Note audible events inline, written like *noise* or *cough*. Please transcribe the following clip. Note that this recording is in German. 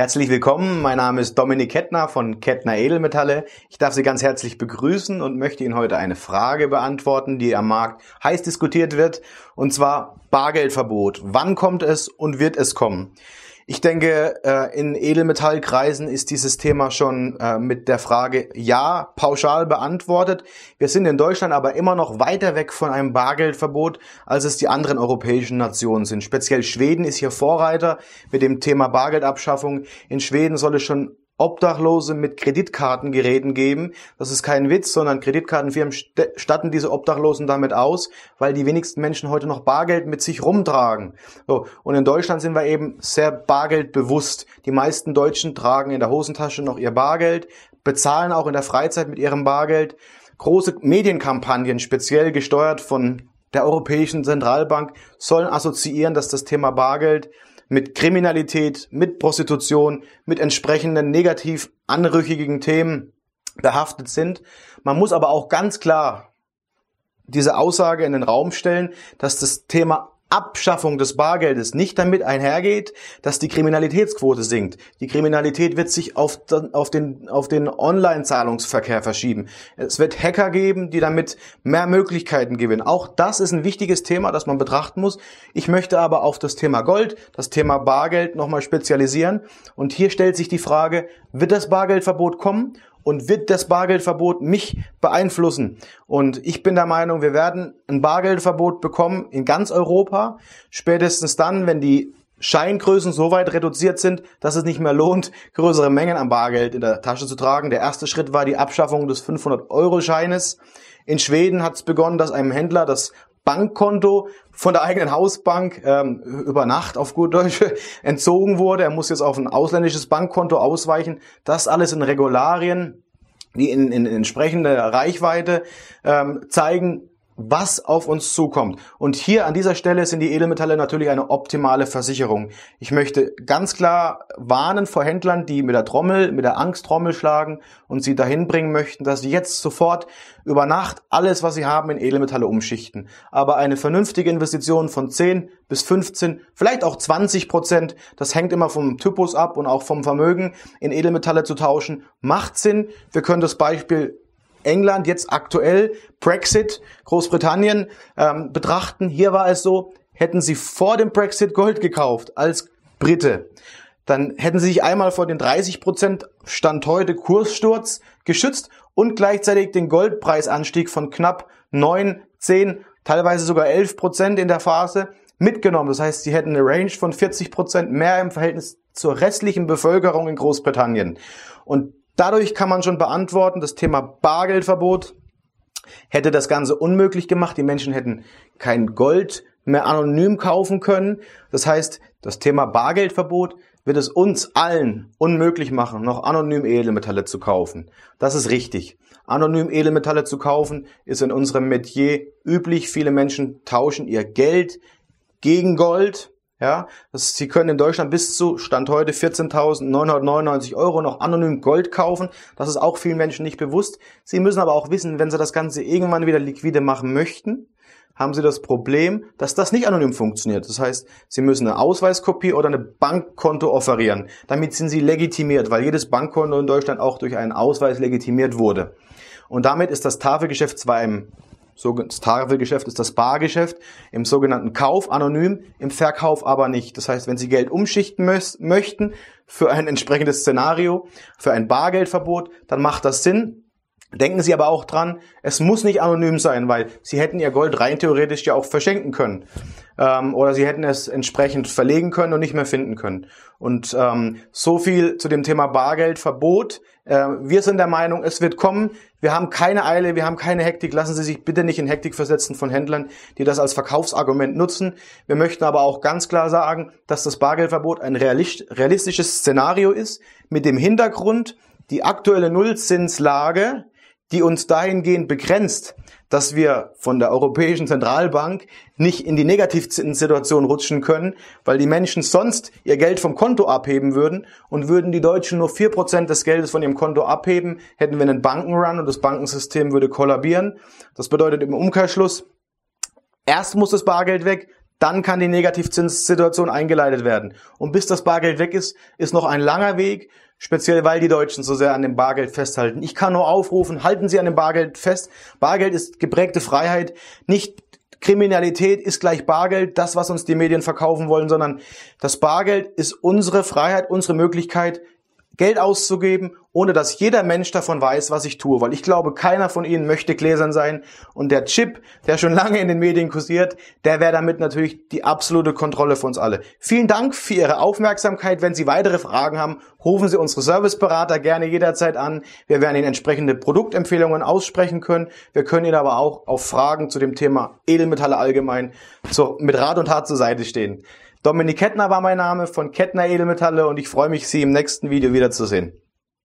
Herzlich willkommen, mein Name ist Dominik Kettner von Kettner Edelmetalle. Ich darf Sie ganz herzlich begrüßen und möchte Ihnen heute eine Frage beantworten, die am Markt heiß diskutiert wird, und zwar Bargeldverbot. Wann kommt es und wird es kommen? Ich denke, äh, in Edelmetallkreisen ist dieses Thema schon äh, mit der Frage ja pauschal beantwortet. Wir sind in Deutschland aber immer noch weiter weg von einem Bargeldverbot, als es die anderen europäischen Nationen sind. Speziell Schweden ist hier Vorreiter mit dem Thema Bargeldabschaffung. In Schweden soll es schon Obdachlose mit Kreditkartengeräten geben. Das ist kein Witz, sondern Kreditkartenfirmen statten diese Obdachlosen damit aus, weil die wenigsten Menschen heute noch Bargeld mit sich rumtragen. So, und in Deutschland sind wir eben sehr bargeldbewusst. Die meisten Deutschen tragen in der Hosentasche noch ihr Bargeld, bezahlen auch in der Freizeit mit ihrem Bargeld. Große Medienkampagnen, speziell gesteuert von der Europäischen Zentralbank, sollen assoziieren, dass das Thema Bargeld mit Kriminalität, mit Prostitution, mit entsprechenden negativ anrüchigen Themen behaftet sind. Man muss aber auch ganz klar diese Aussage in den Raum stellen, dass das Thema Abschaffung des Bargeldes nicht damit einhergeht, dass die Kriminalitätsquote sinkt. Die Kriminalität wird sich auf, auf den, auf den Online-Zahlungsverkehr verschieben. Es wird Hacker geben, die damit mehr Möglichkeiten gewinnen. Auch das ist ein wichtiges Thema, das man betrachten muss. Ich möchte aber auf das Thema Gold, das Thema Bargeld nochmal spezialisieren. Und hier stellt sich die Frage, wird das Bargeldverbot kommen? Und wird das Bargeldverbot mich beeinflussen? Und ich bin der Meinung, wir werden ein Bargeldverbot bekommen in ganz Europa, spätestens dann, wenn die Scheingrößen so weit reduziert sind, dass es nicht mehr lohnt, größere Mengen an Bargeld in der Tasche zu tragen. Der erste Schritt war die Abschaffung des 500-Euro-Scheines. In Schweden hat es begonnen, dass einem Händler das Bankkonto von der eigenen Hausbank ähm, über Nacht auf gut Deutsch *laughs* entzogen wurde. Er muss jetzt auf ein ausländisches Bankkonto ausweichen. Das alles in Regularien, die in, in entsprechender Reichweite ähm, zeigen, was auf uns zukommt. Und hier an dieser Stelle sind die Edelmetalle natürlich eine optimale Versicherung. Ich möchte ganz klar warnen vor Händlern, die mit der Trommel, mit der Angsttrommel schlagen und sie dahin bringen möchten, dass sie jetzt sofort über Nacht alles, was sie haben, in Edelmetalle umschichten. Aber eine vernünftige Investition von 10 bis 15, vielleicht auch 20 Prozent, das hängt immer vom Typus ab und auch vom Vermögen, in Edelmetalle zu tauschen, macht Sinn. Wir können das Beispiel England jetzt aktuell, Brexit, Großbritannien ähm, betrachten. Hier war es so, hätten sie vor dem Brexit Gold gekauft als Brite, dann hätten sie sich einmal vor den 30 Prozent Stand heute Kurssturz geschützt und gleichzeitig den Goldpreisanstieg von knapp 9, 10, teilweise sogar 11 Prozent in der Phase mitgenommen. Das heißt, sie hätten eine Range von 40 Prozent mehr im Verhältnis zur restlichen Bevölkerung in Großbritannien. Und Dadurch kann man schon beantworten, das Thema Bargeldverbot hätte das Ganze unmöglich gemacht. Die Menschen hätten kein Gold mehr anonym kaufen können. Das heißt, das Thema Bargeldverbot wird es uns allen unmöglich machen, noch anonym Edelmetalle zu kaufen. Das ist richtig. Anonym Edelmetalle zu kaufen ist in unserem Metier üblich. Viele Menschen tauschen ihr Geld gegen Gold ja, das, Sie können in Deutschland bis zu Stand heute 14.999 Euro noch anonym Gold kaufen. Das ist auch vielen Menschen nicht bewusst. Sie müssen aber auch wissen, wenn Sie das Ganze irgendwann wieder liquide machen möchten, haben Sie das Problem, dass das nicht anonym funktioniert. Das heißt, Sie müssen eine Ausweiskopie oder eine Bankkonto offerieren. Damit sind Sie legitimiert, weil jedes Bankkonto in Deutschland auch durch einen Ausweis legitimiert wurde. Und damit ist das Tafelgeschäft zwar im das Tafelgeschäft ist das Bargeschäft, im sogenannten Kauf anonym, im Verkauf aber nicht. Das heißt, wenn Sie Geld umschichten möchten für ein entsprechendes Szenario, für ein Bargeldverbot, dann macht das Sinn. Denken Sie aber auch dran, es muss nicht anonym sein, weil Sie hätten Ihr Gold rein theoretisch ja auch verschenken können. Ähm, oder Sie hätten es entsprechend verlegen können und nicht mehr finden können. Und ähm, so viel zu dem Thema Bargeldverbot. Äh, wir sind der Meinung, es wird kommen. Wir haben keine Eile, wir haben keine Hektik. Lassen Sie sich bitte nicht in Hektik versetzen von Händlern, die das als Verkaufsargument nutzen. Wir möchten aber auch ganz klar sagen, dass das Bargeldverbot ein realistisches Szenario ist, mit dem Hintergrund, die aktuelle Nullzinslage die uns dahingehend begrenzt, dass wir von der Europäischen Zentralbank nicht in die Negativzinssituation rutschen können, weil die Menschen sonst ihr Geld vom Konto abheben würden und würden die Deutschen nur vier Prozent des Geldes von ihrem Konto abheben, hätten wir einen Bankenrun und das Bankensystem würde kollabieren. Das bedeutet im Umkehrschluss, erst muss das Bargeld weg, dann kann die Negativzinssituation eingeleitet werden. Und bis das Bargeld weg ist, ist noch ein langer Weg, speziell weil die Deutschen so sehr an dem Bargeld festhalten. Ich kann nur aufrufen, halten Sie an dem Bargeld fest. Bargeld ist geprägte Freiheit, nicht Kriminalität ist gleich Bargeld, das, was uns die Medien verkaufen wollen, sondern das Bargeld ist unsere Freiheit, unsere Möglichkeit, Geld auszugeben, ohne dass jeder Mensch davon weiß, was ich tue. Weil ich glaube, keiner von ihnen möchte gläsern sein. Und der Chip, der schon lange in den Medien kursiert, der wäre damit natürlich die absolute Kontrolle für uns alle. Vielen Dank für Ihre Aufmerksamkeit. Wenn Sie weitere Fragen haben, rufen Sie unsere Serviceberater gerne jederzeit an. Wir werden Ihnen entsprechende Produktempfehlungen aussprechen können. Wir können Ihnen aber auch auf Fragen zu dem Thema Edelmetalle allgemein mit Rat und Tat zur Seite stehen. Dominik Kettner war mein Name von Kettner Edelmetalle und ich freue mich, Sie im nächsten Video wiederzusehen.